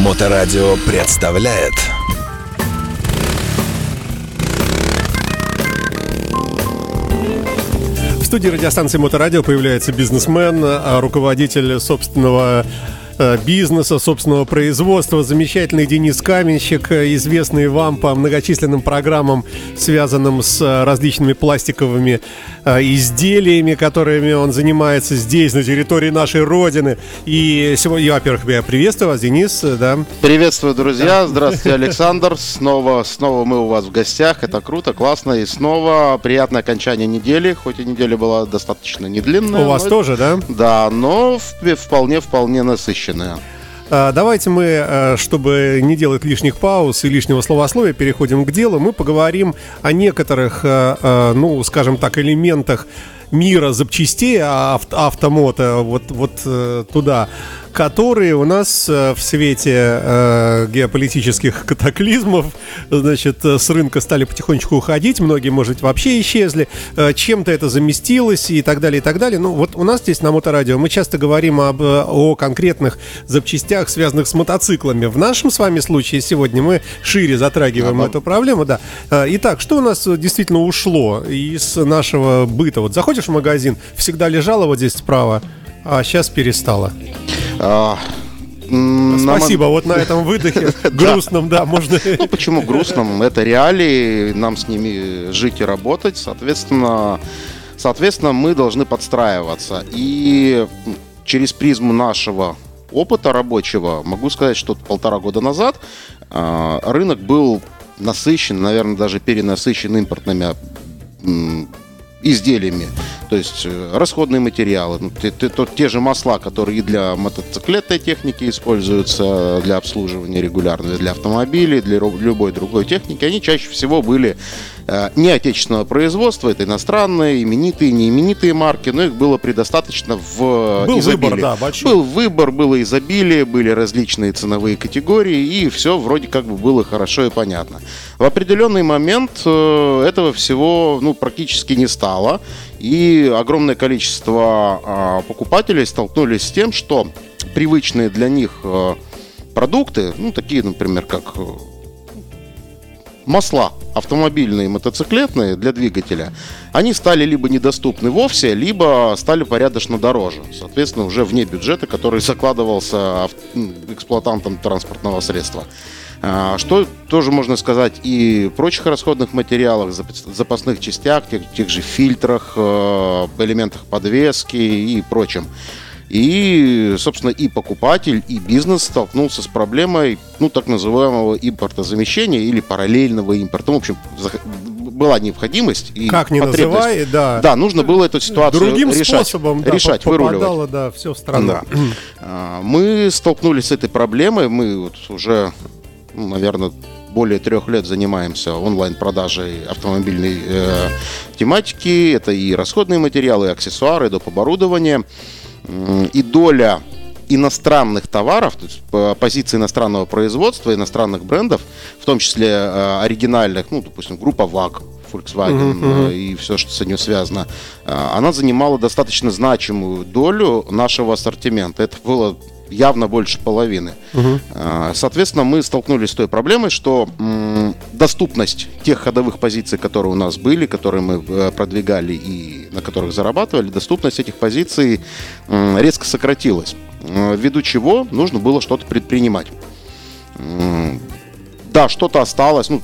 Моторадио представляет. В студии радиостанции Моторадио появляется бизнесмен, а руководитель собственного бизнеса, собственного производства. Замечательный Денис Каменщик, э, известный вам по многочисленным программам, связанным с э, различными пластиковыми э, изделиями, которыми он занимается здесь, на территории нашей Родины. И сегодня, я, во-первых, я приветствую вас, Денис, э, да. Приветствую, друзья. Здравствуйте, Александр. Снова, снова мы у вас в гостях. Это круто, классно. И снова приятное окончание недели. Хоть и неделя была достаточно недлинная. У вас тоже, да? Да, но вполне-вполне насыщенная. А, Давайте мы, э, чтобы не делать лишних пауз и лишнего словословия, переходим к делу. Мы поговорим о некоторых, э, э, ну, скажем так, элементах мира запчастей а, ав- автомото, вот, вот э, туда, которые у нас э, в свете э, геополитических катаклизмов, значит, э, с рынка стали потихонечку уходить, многие, может вообще исчезли, э, чем-то это заместилось и так далее, и так далее. Ну, вот у нас здесь на Моторадио мы часто говорим об, о конкретных запчастях, связанных с мотоциклами. В нашем с вами случае сегодня мы шире затрагиваем Ага. эту проблему, да. Итак, что у нас действительно ушло из нашего быта? Вот заходишь в магазин, всегда лежало вот здесь справа, а сейчас перестало. А, м, нам- Спасибо, вот на этом выдохе грустном, да, можно... Ну, почему грустным? Это реалии, нам с ними жить и работать. Соответственно, соответственно, мы должны подстраиваться. И через призму нашего опыта рабочего могу сказать, что полтора года назад а, рынок был насыщен, наверное, даже перенасыщен импортными изделиями. То есть э, расходные материалы, ну, те, те- то- те же масла, которые и для мотоциклетной техники используются для обслуживания регулярно, для автомобилей, для любой другой техники, они чаще всего были не отечественного производства, это иностранные, именитые, неименитые марки, но их было предостаточно в Был изобилии. выбор, да, большой. Был выбор, было изобилие, были различные ценовые категории, и все вроде как бы было хорошо и понятно. В определенный момент э, этого всего ну, практически не стало, и огромное количество а, покупателей столкнулись с тем, что привычные для них э, продукты, ну, такие, например, как э, масла автомобильные и мотоциклетные для двигателя, они стали либо недоступны вовсе, либо стали порядочно дороже. Соответственно, уже вне бюджета, который закладывался эксплуатантом транспортного средства. А, Что тоже можно сказать и прочих расходных материалах, запас- запасных частях, тех, тех же фильтрах, э, элементах подвески и прочем. И, собственно, и покупатель, и бизнес столкнулся с проблемой, ну, так называемого импортозамещения или параллельного импорта. Ну, в общем, была необходимость и Как потребность. называй, да. Да, нужно было эту ситуацию Другим решать, способом, да, решать, выруливать. попадало, да, все в страну. Да. А, Мы столкнулись с этой проблемой. Мы вот уже, ну, наверное, более трех лет занимаемся онлайн-продажей автомобильной э, тематики. Это и расходные материалы, и аксессуары, и доп. оборудование. М, И доля иностранных товаров, то есть по- позиции иностранного производства, иностранных брендов, в том числе э, оригинальных, ну, допустим, группа ВАГ, Volkswagen э, и все, что с этим связано, э, она занимала достаточно значимую долю нашего ассортимента. Это было явно больше половины. Э, Соответственно, мы столкнулись с той проблемой, что доступность тех ходовых позиций, которые у нас были, которые мы э, продвигали и на которых зарабатывали, доступность этих позиций резко сократилась. Э, Ввиду чего нужно было что-то предпринимать. Да, что-то осталось. Ну,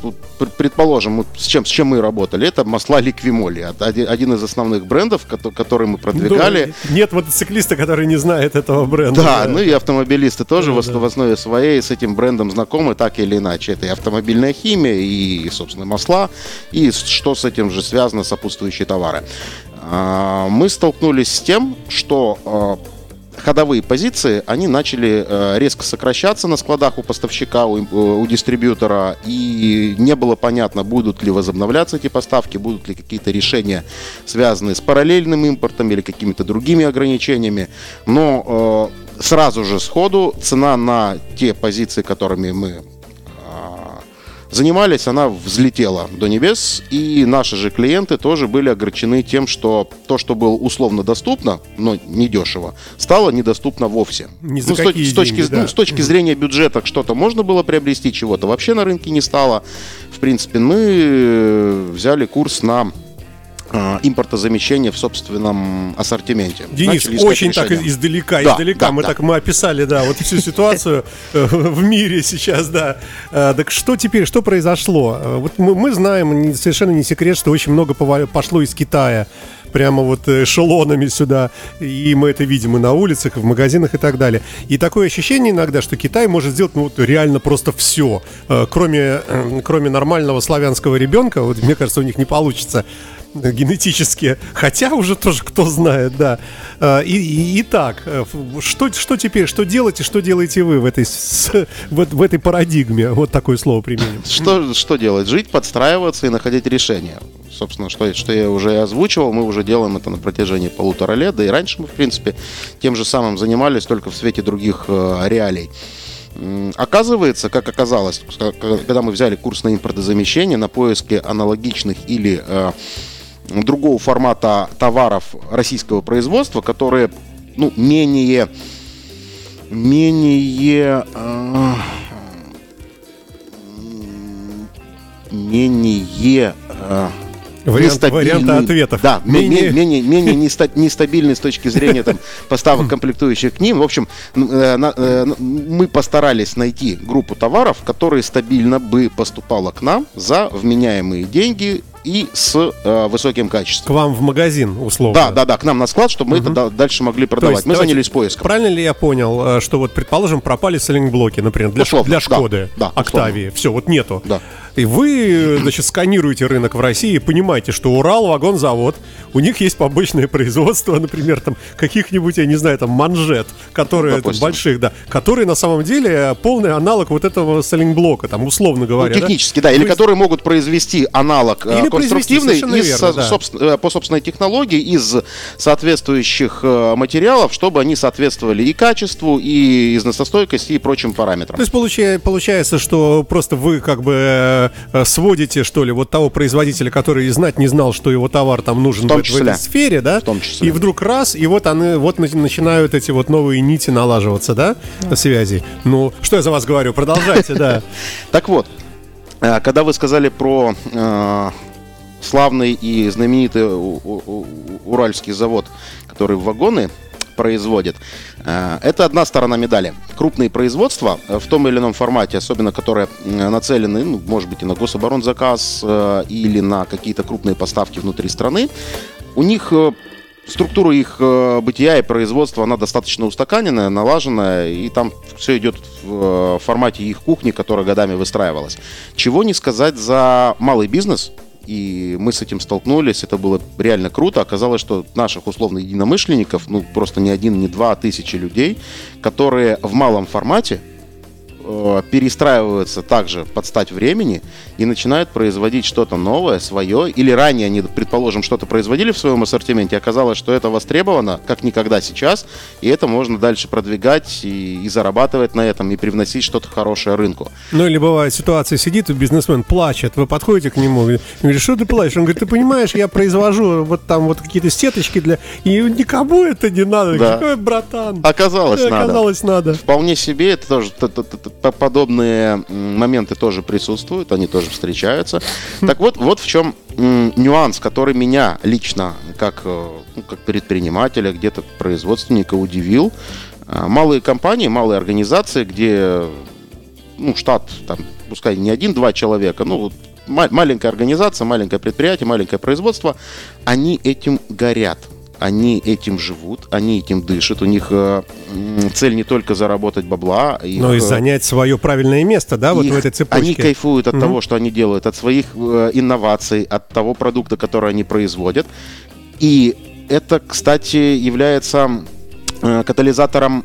предположим, с чем, с чем мы работали. Это масла Ликвимоли. Один, из основных брендов, кото- который мы продвигали. Ну, Нет мотоциклиста, который не знает этого бренда. Да, ну и автомобилисты тоже в, ос- да. в основе своей с этим брендом знакомы так или иначе. Это и автомобильная химия, и, собственно, масла, и что с этим же связано, сопутствующие товары. А, Мы столкнулись с тем, что а, ходовые позиции, они начали э, резко сокращаться на складах у поставщика, у, им- у дистрибьютора, и не было понятно, будут ли возобновляться эти поставки, будут ли какие-то решения, связанные с параллельным импортом или какими-то другими ограничениями. Но э, сразу же сходу цена на те позиции, которыми мы Занимались, она взлетела до небес, и наши же клиенты тоже были огорчены тем, что то, что было условно доступно, но недешево, стало недоступно вовсе. Ни ну, с, какие с точки, деньги, да. ну, с точки зрения бюджета что-то можно было приобрести, чего-то вообще на рынке не стало. В принципе, мы э, взяли курс на а, импортозамещение в собственном ассортименте. Денис, очень так решения. издалека, Да, издалека. да, мы да. так мы описали, да, вот всю ситуацию э, в мире сейчас, да. Э, Так что теперь, что произошло? Э, Вот мы, мы знаем, совершенно не секрет, что очень много пошло из Китая прямо вот э, эшелонами сюда, и мы это видим и на улицах, и в магазинах и так далее. И такое ощущение иногда, что Китай может сделать ну, вот реально просто все, кроме, э, кроме нормального славянского ребенка, вот мне кажется, у них не получится э, генетически, хотя уже тоже кто знает, да. Э, И, и, итак, э, ф- что, что теперь, что делаете, что делаете вы в этой, с- в, в этой парадигме, вот такое слово применим. Что, что делать? Жить, подстраиваться и находить решения. Собственно, что, что я уже и озвучивал, мы уже делаем это на протяжении полутора лет, да и раньше мы, в принципе, тем же самым занимались, только в свете других э, реалий. Оказывается, как оказалось, когда мы взяли курс на импортозамещение, на поиске аналогичных или э, другого формата товаров российского производства, которые ну, менее, менее э, менее э, Вариант- варианты ответов. Да, менее, Менее- менее, менее неста- нестабильный с точки зрения там, поставок комплектующих к ним. В общем, э, э, мы постарались найти группу товаров, которые стабильно бы поступала к нам за вменяемые деньги и с э, высоким К качеством. вам в магазин, условно. Да, да, да, к нам на склад, чтобы мы это да- дальше могли продавать. есть, мы давайте, занялись поиском. Правильно ли я понял, э, что вот, предположим, пропали селлинг-блоки, например, для, Условно, для да, Шкоды, да, Октавии, все, вот нету. Да. И вы, значит, сканируете рынок в России и понимаете, что Урал вагонзавод, у них есть побочное производство, например, там каких-нибудь, я не знаю, там манжет, которые там, больших, да, которые на самом деле полный аналог вот этого селлинг-блока, там условно Ну, говоря. да? технически, да. Или То есть- которые могут произвести аналог э, Или произвести, конструктивный совершенно из, верно, со- да. собствен- э, по собственной технологии из соответствующих э, материалов, чтобы они соответствовали и качеству, и износостойкости, и прочим параметрам. То есть получается, что просто вы как бы э, сводите, что ли, вот того производителя, который и знать не знал, что его товар там нужен В том в, в этой сфере, да? В том числе. И вдруг раз, и вот они вот на- начинают эти вот новые нити налаживаться, да, связи. Ну, что я за вас говорю? Продолжайте, да. Так вот, э, когда вы сказали про э, славный и знаменитый уральский завод, который вагоны производит, э, это одна сторона медали. Крупные производства э, в том или ином формате, особенно которые э, нацелены, ну, может быть, и на гособоронзаказ или на какие-то крупные поставки внутри страны, у них структура их бытия и производства, она достаточно устаканенная, налаженная, и там все идет в формате их кухни, которая годами выстраивалась. Чего не сказать за малый бизнес, и мы с этим столкнулись, это было реально круто. Оказалось, что наших условно единомышленников, ну просто не один, не два, а тысячи людей, которые в малом формате э, перестраиваются также под стать времени и начинают производить что-то новое, свое, или ранее они, предположим, что-то производили в своем ассортименте, оказалось, что это востребовано как никогда сейчас, и это можно дальше продвигать и, и зарабатывать на этом, и привносить что-то хорошее рынку. Ну или бывает ситуация, сидит бизнесмен, плачет, вы подходите к нему, и говорите, что ты плачешь? Он говорит, ты понимаешь, я произвожу вот там вот какие-то сеточки для... И никому это не надо. Да. Братан? Оказалось, Э, надо. Оказалось, надо. Вполне себе, это тоже подобные моменты тоже присутствуют, они тоже встречаются. Так вот, вот в чем нюанс, который меня лично, как, э, ну, как предпринимателя, где-то производственника удивил. А, Малые компании, малые организации, где ну, штат, там, пускай не один-два человека, ну, вот ма- маленькая организация, маленькое предприятие, маленькое производство, они этим горят. Они этим живут, они этим дышат. У них э, цель не только заработать бабла, их, Но и э, занять свое правильное место, да, вот их- в этой цепочке. Они кайфуют от Мгм. того, что они делают, от своих э, инноваций, от того продукта, который они производят. И это, кстати, является э, катализатором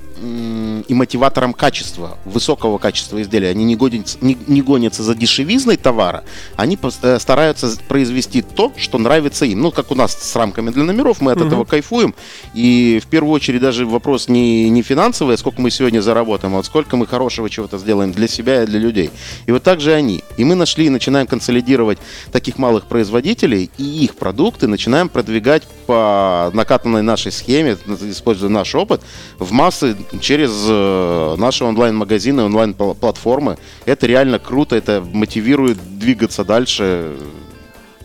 и мотиватором качества, высокого качества изделия. Они не гонятся, не, не гонятся за дешевизной товара, они э, стараются произвести то, что нравится им. Ну, как у нас с рамками для номеров, мы от угу. этого кайфуем. И в первую очередь даже вопрос не, не финансовый, а сколько мы сегодня заработаем, а вот сколько мы хорошего чего-то сделаем для себя и для людей. И вот так же они. И мы нашли и начинаем консолидировать таких малых производителей и их продукты начинаем продвигать по накатанной нашей схеме, используя наш опыт, в массы через э, наши онлайн-магазины, онлайн-платформы. Это реально круто, это мотивирует двигаться дальше.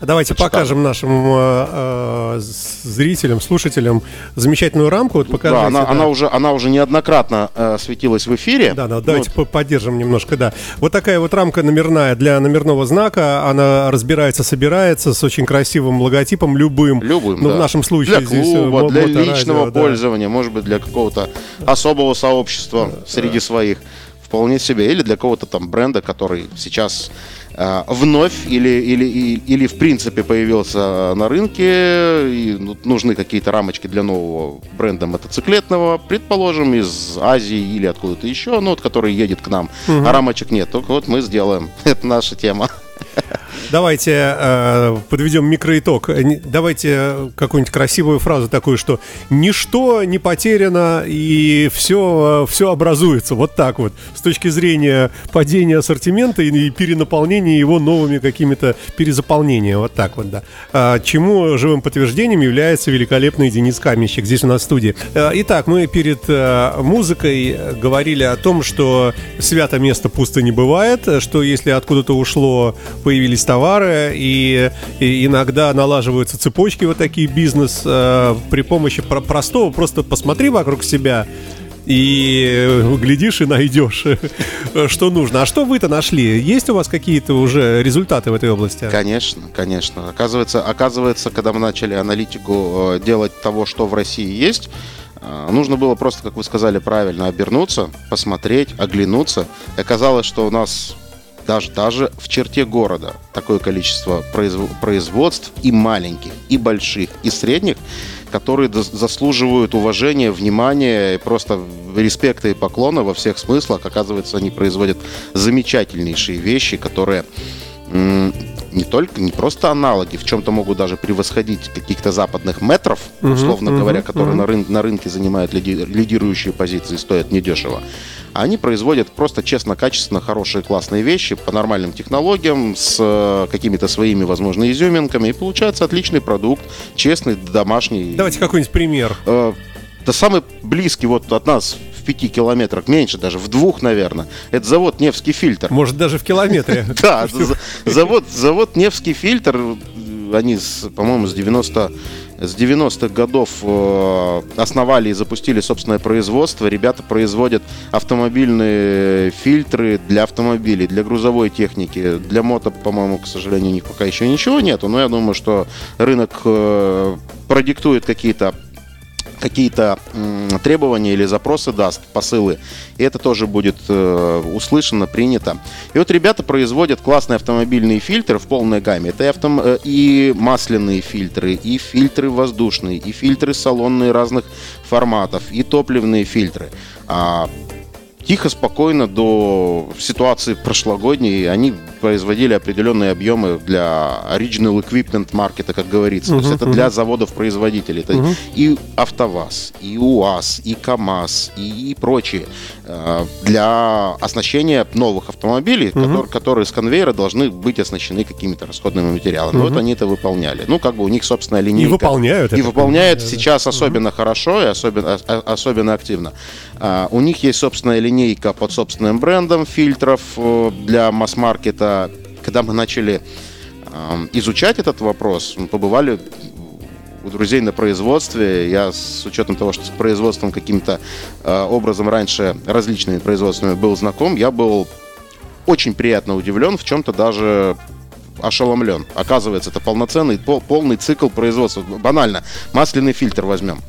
Давайте Почитаем. покажем нашим э, э, зрителям, слушателям замечательную рамку. Вот покажите, да, она, да. она уже, она уже неоднократно э, светилась в эфире. Да, да, давайте вот. поддержим немножко, да. Вот такая вот рамка номерная для номерного знака. Она разбирается, собирается с очень красивым логотипом любым. Любым, Ну, да. в нашем случае для здесь клуба, мо- для личного пользования, да. может быть, для какого-то особого сообщества среди своих. Вполне себе. Или для какого-то там бренда, который сейчас э, вновь или, или, или, или в принципе появился на рынке. И ну, нужны какие-то рамочки для нового бренда мотоциклетного, предположим, из Азии или откуда-то еще, ну, вот, который едет к нам. Угу. А рамочек нет. Только вот мы сделаем. Это наша тема. Давайте э, подведем микроитог. Давайте какую-нибудь красивую фразу такую, что ничто не потеряно и все, все образуется. Вот так вот. С точки зрения падения ассортимента и перенаполнения его новыми какими-то перезаполнения. Вот так вот, да. А, чему живым подтверждением является великолепный Денис Каменщик здесь у нас в студии. А, итак, мы перед а, музыкой говорили о том, что свято место пусто не бывает, что если откуда-то ушло, появились товары, и, и иногда налаживаются цепочки вот такие бизнес э, при помощи про простого. Просто посмотри вокруг себя и глядишь и найдешь, что нужно. А что вы-то нашли? Есть у вас какие-то уже результаты в этой области? Конечно, конечно. Оказывается, оказывается, когда мы начали аналитику э, делать того, что в России есть, э, Нужно было просто, как вы сказали правильно, обернуться, посмотреть, оглянуться. И оказалось, что у нас даже, даже в черте города такое количество производств и маленьких, и больших, и средних, которые заслуживают уважения, внимания, и просто респекта и поклона во всех смыслах. Оказывается, они производят замечательнейшие вещи, которые не только, не просто аналоги, в чем-то могут даже превосходить каких-то западных метров, условно uh-huh, говоря, uh-huh, которые uh-huh. На, рын- на рынке занимают лиди- лидирующие позиции, стоят недешево. Они производят просто честно, качественно, хорошие, классные вещи по нормальным технологиям, с э, какими-то своими, возможно, изюминками, и получается отличный продукт, честный, домашний. Давайте какой-нибудь пример. Э, да самый близкий вот от нас в пяти километрах, меньше даже, в двух, наверное. Это завод «Невский фильтр». Может, даже в километре. Да, завод, завод «Невский фильтр», они, по-моему, с 90 с 90-х годов э, основали и запустили собственное производство. Ребята производят автомобильные фильтры для автомобилей, для грузовой техники. Для мото, по-моему, к сожалению, у них пока еще ничего нету. Но я думаю, что рынок э, продиктует какие-то какие-то требования или запросы даст, посылы, и это тоже будет э, услышано, принято. И вот ребята производят классные автомобильные фильтры в полной гамме. Это и, автом... Э, и масляные фильтры, и фильтры воздушные, и фильтры салонные разных форматов, и топливные фильтры. А тихо, спокойно до ситуации прошлогодней они производили определенные объемы для original equipment маркета, как говорится. Uh-huh, То есть это uh-huh. для заводов-производителей. Это uh-huh. и АвтоВАЗ, и УАЗ, и КАМАЗ, и, и прочие. Э, для оснащения новых автомобилей, uh-huh. которые, которые с конвейера должны быть оснащены какими-то расходными материалами. Uh-huh. Вот они это выполняли. Ну, как бы у них собственная линейка. И выполняют. И выполняют сейчас особенно uh-huh. хорошо и особенно, особенно активно. Uh, у них есть собственная линейка под собственным брендом фильтров э, для масс-маркета когда мы начали э, изучать этот вопрос, мы побывали у друзей на производстве. Я с учетом того, что с производством каким-то э, образом раньше различными производствами был знаком, я был очень приятно удивлен, в чем-то даже ошеломлен. Оказывается, это полноценный, пол, полный цикл производства. Банально. Масляный фильтр возьмем.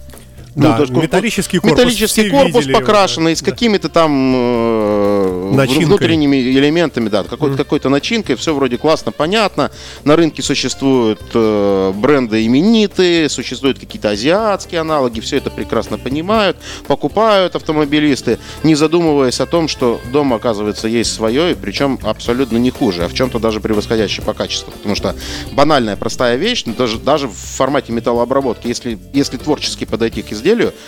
Да, ну, есть, металлический корпус. Металлический корпус покрашенный, да. с какими-то там э, Начинкой. внутренними элементами, да, какой-то, какой-то начинкой, все вроде классно, понятно. На рынке существуют э, бренды именитые, существуют какие-то азиатские аналоги, все это прекрасно понимают, покупают автомобилисты, не задумываясь о том, что дома, оказывается, есть свое, и причем абсолютно не хуже, а в чем-то даже превосходящее по качеству. Потому что банальная, простая вещь, ну, даже, даже в формате металлообработки, если, если творчески подойти к изделию,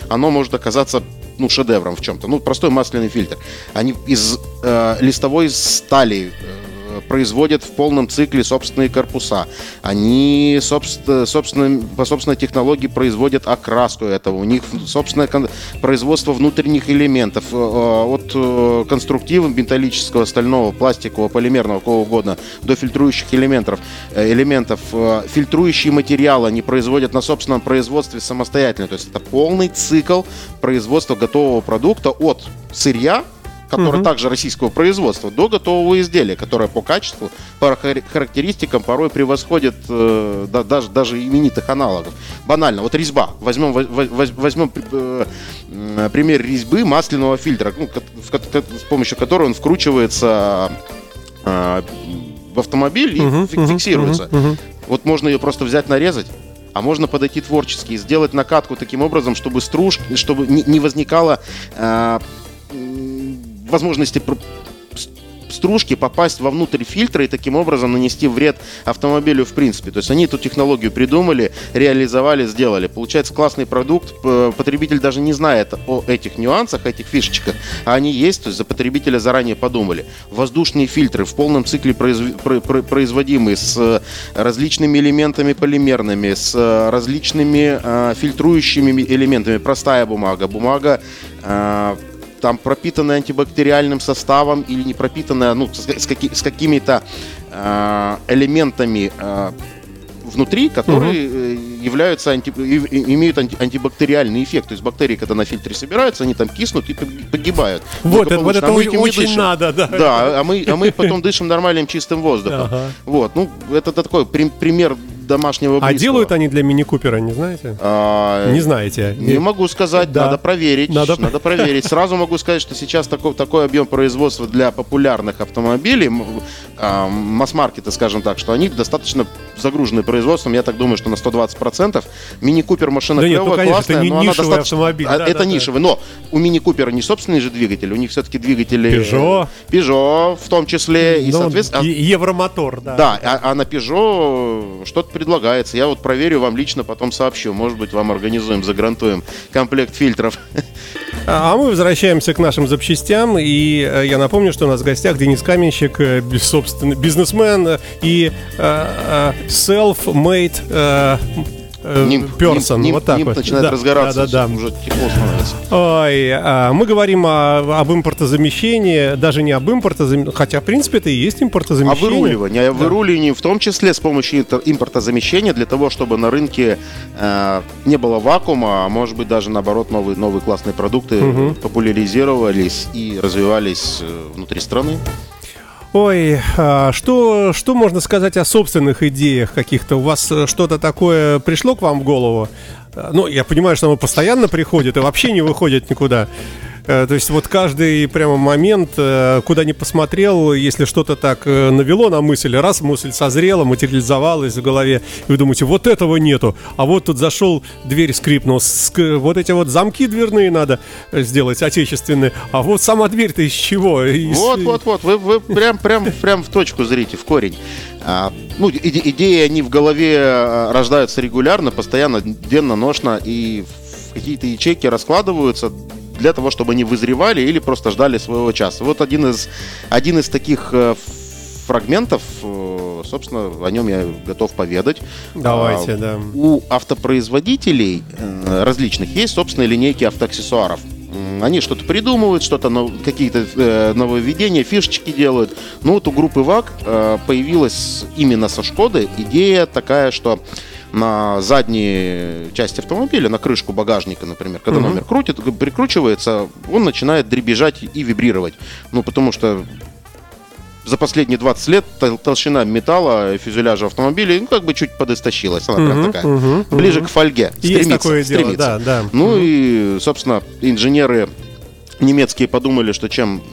оно может оказаться ну, шедевром в чем-то. Ну, простой масляный фильтр. Они из э, листовой стали э, производят в полном цикле собственные корпуса. Они собственно, собственно, по собственной технологии производят окраску этого. У них собственное производство внутренних элементов. э, э, От э, конструктива металлического, стального, пластикового, полимерного, какого угодно, до фильтрующих элементов. э, элементов. Э, Фильтрующие материалы они производят на собственном производстве самостоятельно. То есть это полный цикл производства готового продукта от сырья, который также российского производства, до готового изделия, которое по качеству, по хар- характеристикам порой превосходит э, да- даже, даже именитых аналогов. Банально, вот резьба. Возьмем, во- во- возьмем э, пример резьбы масляного фильтра, ну, с помощью которого он вкручивается э, в автомобиль и мгм, фиксируется. мгм, мгм. Вот можно ее просто взять, нарезать, а можно подойти творчески и сделать накатку таким образом, чтобы стружки, чтобы не, не возникало э, возможности стружки попасть вовнутрь фильтра и таким образом нанести вред автомобилю в принципе. То есть они эту технологию придумали, реализовали, сделали. Получается классный продукт, потребитель даже не знает о этих нюансах, этих фишечках, а они есть, то есть за потребителя заранее подумали. Воздушные фильтры в полном цикле произв- про- про- производимые с э, различными элементами полимерными, с э, различными э, фильтрующими элементами. Простая бумага, бумага там пропитанная антибактериальным составом или не пропитанная, ну, с, с каки- с какими-то э, элементами э, внутри, которые э, являются анти- имеют анти- антибактериальный эффект. То есть бактерии, когда на фильтре собираются, они там киснут и пог- погибают. Вот, это, вот это А мы этим не очень дышим. надо, да. Да, а мы, а мы потом дышим нормальным чистым воздухом. Ага. Вот, ну, это такой при- пример домашнего А близкого. делают они для мини-купера, не знаете? А, Не знаете. Не могу сказать, Да. надо проверить. Надо Надо, про- проверить. Сразу могу сказать, что сейчас такой, такой объем производства для популярных автомобилей, а, масс-маркета, скажем так, что они достаточно загружены производством. Я так думаю, что на 120%. Мини-купер машина Да нет, клевая, ну, конечно, классная, это не но она нишевый достаточно... автомобиль, А, да, это да, да. нишевый, но у мини-купера не собственный же двигатель, у них все-таки двигатели... Peugeot. Peugeot в том числе. И, Ну, соответственно... Евромотор, да. Да, а, а на Peugeot что-то предлагается. Я вот проверю, вам лично потом сообщу. Может быть, вам организуем, загрантуем комплект фильтров. А мы возвращаемся к нашим запчастям, и э, я напомню, что у нас в гостях Денис Каменщик, э, собственно, бизнесмен э, и э, э, нимб, вот так вот. начинает Да, разгораться, Да, да, да. уже тепло становится. Ой, а, мы говорим о- об импортозамещении, даже не об импортозамещении, хотя, в принципе, это и есть импортозамещение. выруливание, а выруливание в том числе с помощью импортозамещения для того, чтобы на рынке э, не было вакуума, а может быть даже наоборот новые, новые классные продукты популяризировались и развивались э, внутри страны. Ой, а, что, что можно сказать о собственных идеях каких-то? У вас э, что-то такое пришло к вам в голову? А, Ну, я понимаю, что оно постоянно приходит и вообще не выходит никуда. Э, То есть вот каждый прямо момент, э, куда ни посмотрел, если что-то так э, навело на мысль, раз мысль созрела, материализовалась в голове, и вы думаете, вот этого нету, а вот тут зашел, дверь скрипнул, ск- вот эти вот замки дверные надо сделать отечественные, а вот сама дверь-то из чего? Вот, вот, вот, вы, вы прям, прям, прям в точку зрите, в корень. А, ну, иде- идеи, они в голове рождаются регулярно, постоянно, денно, ношно, и какие-то ячейки раскладываются для того, чтобы они вызревали или просто ждали своего часа. Вот один из, один из таких э, фрагментов, э, собственно, о нем я готов поведать. Давайте, А, да. У автопроизводителей э, различных есть собственные линейки автоаксессуаров. Они что-то придумывают, что-то какие-то э, нововведения, фишечки делают. Ну вот у группы ВАК э, появилась именно со Шкоды идея такая, что на задней части автомобиля, на крышку багажника, например, когда номер крутит, прикручивается, он начинает дребезжать и вибрировать. Ну, потому что за последние 20 лет тол- толщина металла фюзеляжа автомобиля ну, как бы чуть подыстощилась. Она прям Мгм, такая. мгм, Ближе мгм. к фольге. Есть Стремится, такое дело, стремится. да, да. Ну и, собственно, инженеры немецкие подумали, что чем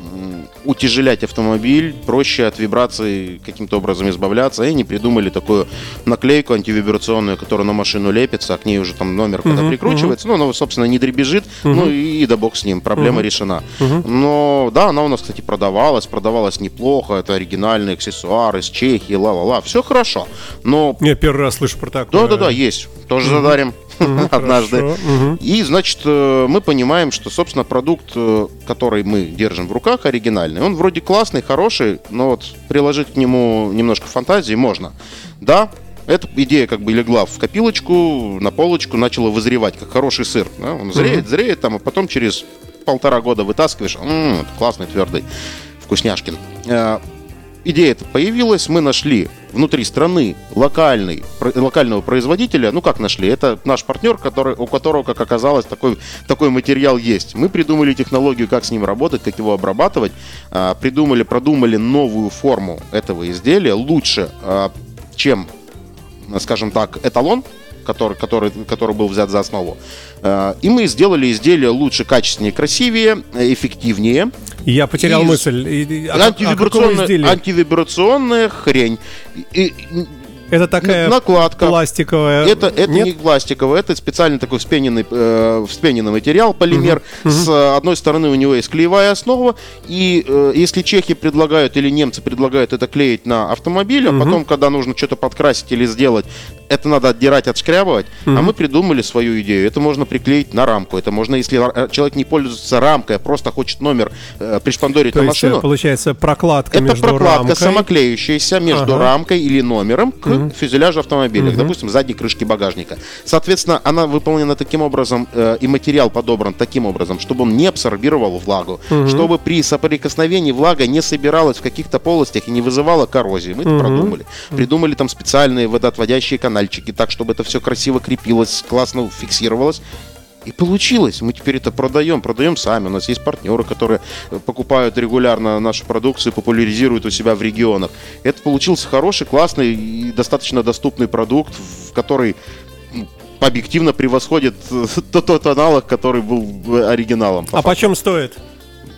утяжелять автомобиль, проще от вибраций каким-то образом избавляться. И они придумали такую наклейку антивибрационную, которая на машину лепится, а к ней уже там номер когда Мгм, прикручивается. Ну, она, собственно, не дребезжит, ну и, и да бог с ним, проблема решена. Но да, она у нас, кстати, продавалась, продавалась неплохо. Это оригинальные аксессуары из Чехии, ла-ла-ла. Все хорошо. Но Я первый раз слышу про такое. да-да-да, есть. Тоже задарим однажды. И, значит, э, мы понимаем, что, собственно, продукт, э, который мы держим в руках, оригинальный, он вроде классный, хороший, но вот приложить к нему немножко фантазии можно. Да, эта идея как бы легла в копилочку, на полочку, начала вызревать, как хороший сыр. да, Он зреет, зреет, там, а потом через полтора года вытаскиваешь, «М, это классный, твердый, вкусняшкин. Идея эта появилась, мы нашли внутри страны локальный, локального производителя. Ну как нашли? Это наш партнер, который, у которого, как оказалось, такой, такой материал есть. Мы придумали технологию, как с ним работать, как его обрабатывать. а, придумали, продумали новую форму этого изделия лучше, а, чем, скажем так, эталон, который, который, который был взят за основу. А, И мы сделали изделие лучше, качественнее, красивее, э, эффективнее. Я потерял Из- мысль. И- и- а как- а Антивибрационная, антивибрационная хрень. И- и- Это такая накладка. пластиковая. Это, это Нет? не пластиковый, это специальный такой вспененный, э, вспененный материал, полимер. С э, одной стороны у него есть клеевая основа, и э, если чехи предлагают или немцы предлагают это клеить на автомобиль, а потом, когда нужно что-то подкрасить или сделать, это надо отдирать, отшкрябывать, а мы придумали свою идею. Это можно приклеить на рамку. Это можно, если человек не пользуется рамкой, а просто хочет номер э, пришпандорить То на есть, э, машину. получается, прокладка Это между прокладка рамкой. самоклеющаяся между Ага. рамкой или номером к фюзеляжу автомобиля, к, допустим, задней крышки багажника. Соответственно, она выполнена таким образом, э, и материал подобран таким образом, чтобы он не абсорбировал влагу, чтобы при соприкосновении влага не собиралась в каких-то полостях и не вызывала коррозии. Мы это продумали. Придумали там специальные водоотводящие канальчики, так, чтобы это все красиво крепилось, классно фиксировалось. И получилось. Мы теперь это продаем, продаем сами. У нас есть партнеры, которые э, покупают регулярно нашу продукцию, популяризируют у себя в регионах. Это получился хороший, классный и достаточно доступный продукт, в который м, объективно превосходит э, тот, тот аналог, который был э, оригиналом. по А почем стоит?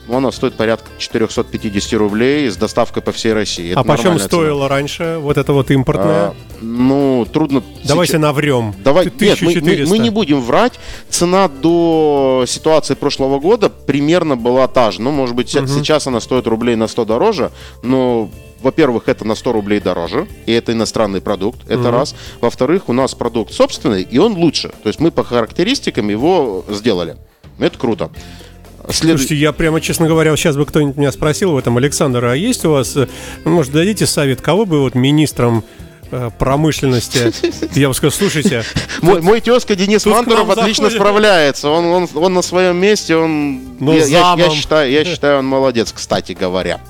Она стоит порядка 450 рублей с доставкой по всей России. Это а почем цена. стоило раньше вот это вот импортное? А, ну, трудно... Давайте сейчас- наврем. Давай, нет, мы, мы- 1400. мы не будем врать. Цена до ситуации прошлого года примерно была та же. Ну, может быть, се- сейчас она стоит рублей на 100 дороже, но во-первых, это на 100 рублей дороже, и это иностранный продукт, это раз. Во-вторых, у нас продукт собственный, и он лучше. То есть мы по характеристикам его сделали. Это круто. След- Слушайте, я прямо, честно говоря, сейчас бы кто-нибудь меня спросил в этом, Александр, а есть у вас, э, ну, может, дадите совет, кого бы вот министром э, промышленности? Я бы сказал, слушайте, Мой, мой тезка Денис Мантуров отлично заходит. справляется. Он, он, он на своем месте, он. Ну, я, я- я считаю, я считаю, он молодец, кстати говоря.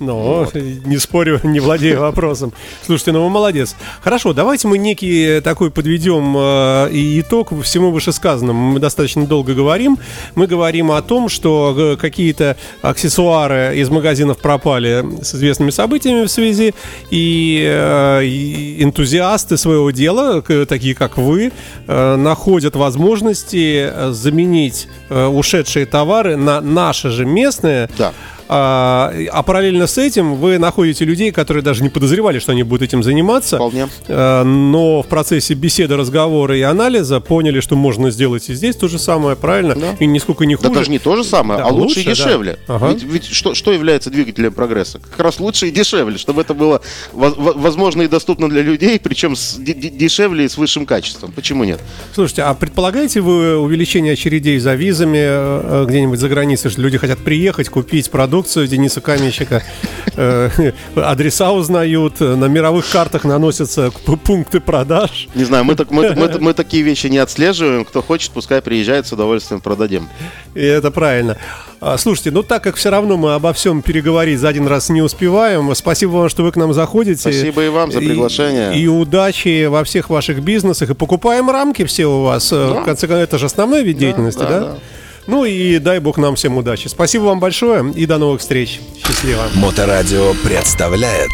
Ну, не спорю, не владею вопросом. Слушайте, ну вы молодец. Хорошо, давайте мы некий такой подведем э, и итог всему вышесказанному. Мы достаточно долго говорим. Мы говорим о том, что э, какие-то аксессуары из магазинов пропали с известными событиями в связи, и, э, и энтузиасты своего дела, такие как вы, э, находят возможности э, заменить э, ушедшие товары на наши же местные. Да. А, а параллельно с этим вы находите людей, которые даже не подозревали, что они будут этим заниматься. Вполне. Э, Но в процессе беседы, разговора и анализа поняли, что можно сделать и здесь то же самое, правильно? Да. И нисколько не хуже. Да даже не то же самое, Да, а лучше, и лучше, да. дешевле. Ага. Ведь, ведь что, что является двигателем прогресса? Как раз лучше и дешевле, чтобы это было воз- во- возможно и доступно для людей, причем с де- де- дешевле и с высшим качеством. Почему нет? Слушайте, а предполагаете вы увеличение очередей за визами э, э, где-нибудь за границей, что люди хотят приехать, купить продукцию Дениса Каменщика, э, адреса узнают, на мировых картах наносятся пункты продаж? Не знаю, мы, так, мы, мы- мы такие вещи не отслеживаем. Кто хочет, пускай приезжает, с удовольствием продадим. И это правильно. А, Слушайте, ну так как все равно мы обо всем переговорить за один раз не успеваем, спасибо вам, что вы к нам заходите. Спасибо и вам за приглашение. И, и удачи во всех ваших бизнесах. И покупаем рамки все у вас. Э, В конце концов, это же основной вид деятельности, да? да, да. Ну и дай бог нам всем удачи. Спасибо вам большое и до новых встреч. Счастливо. Моторадио представляет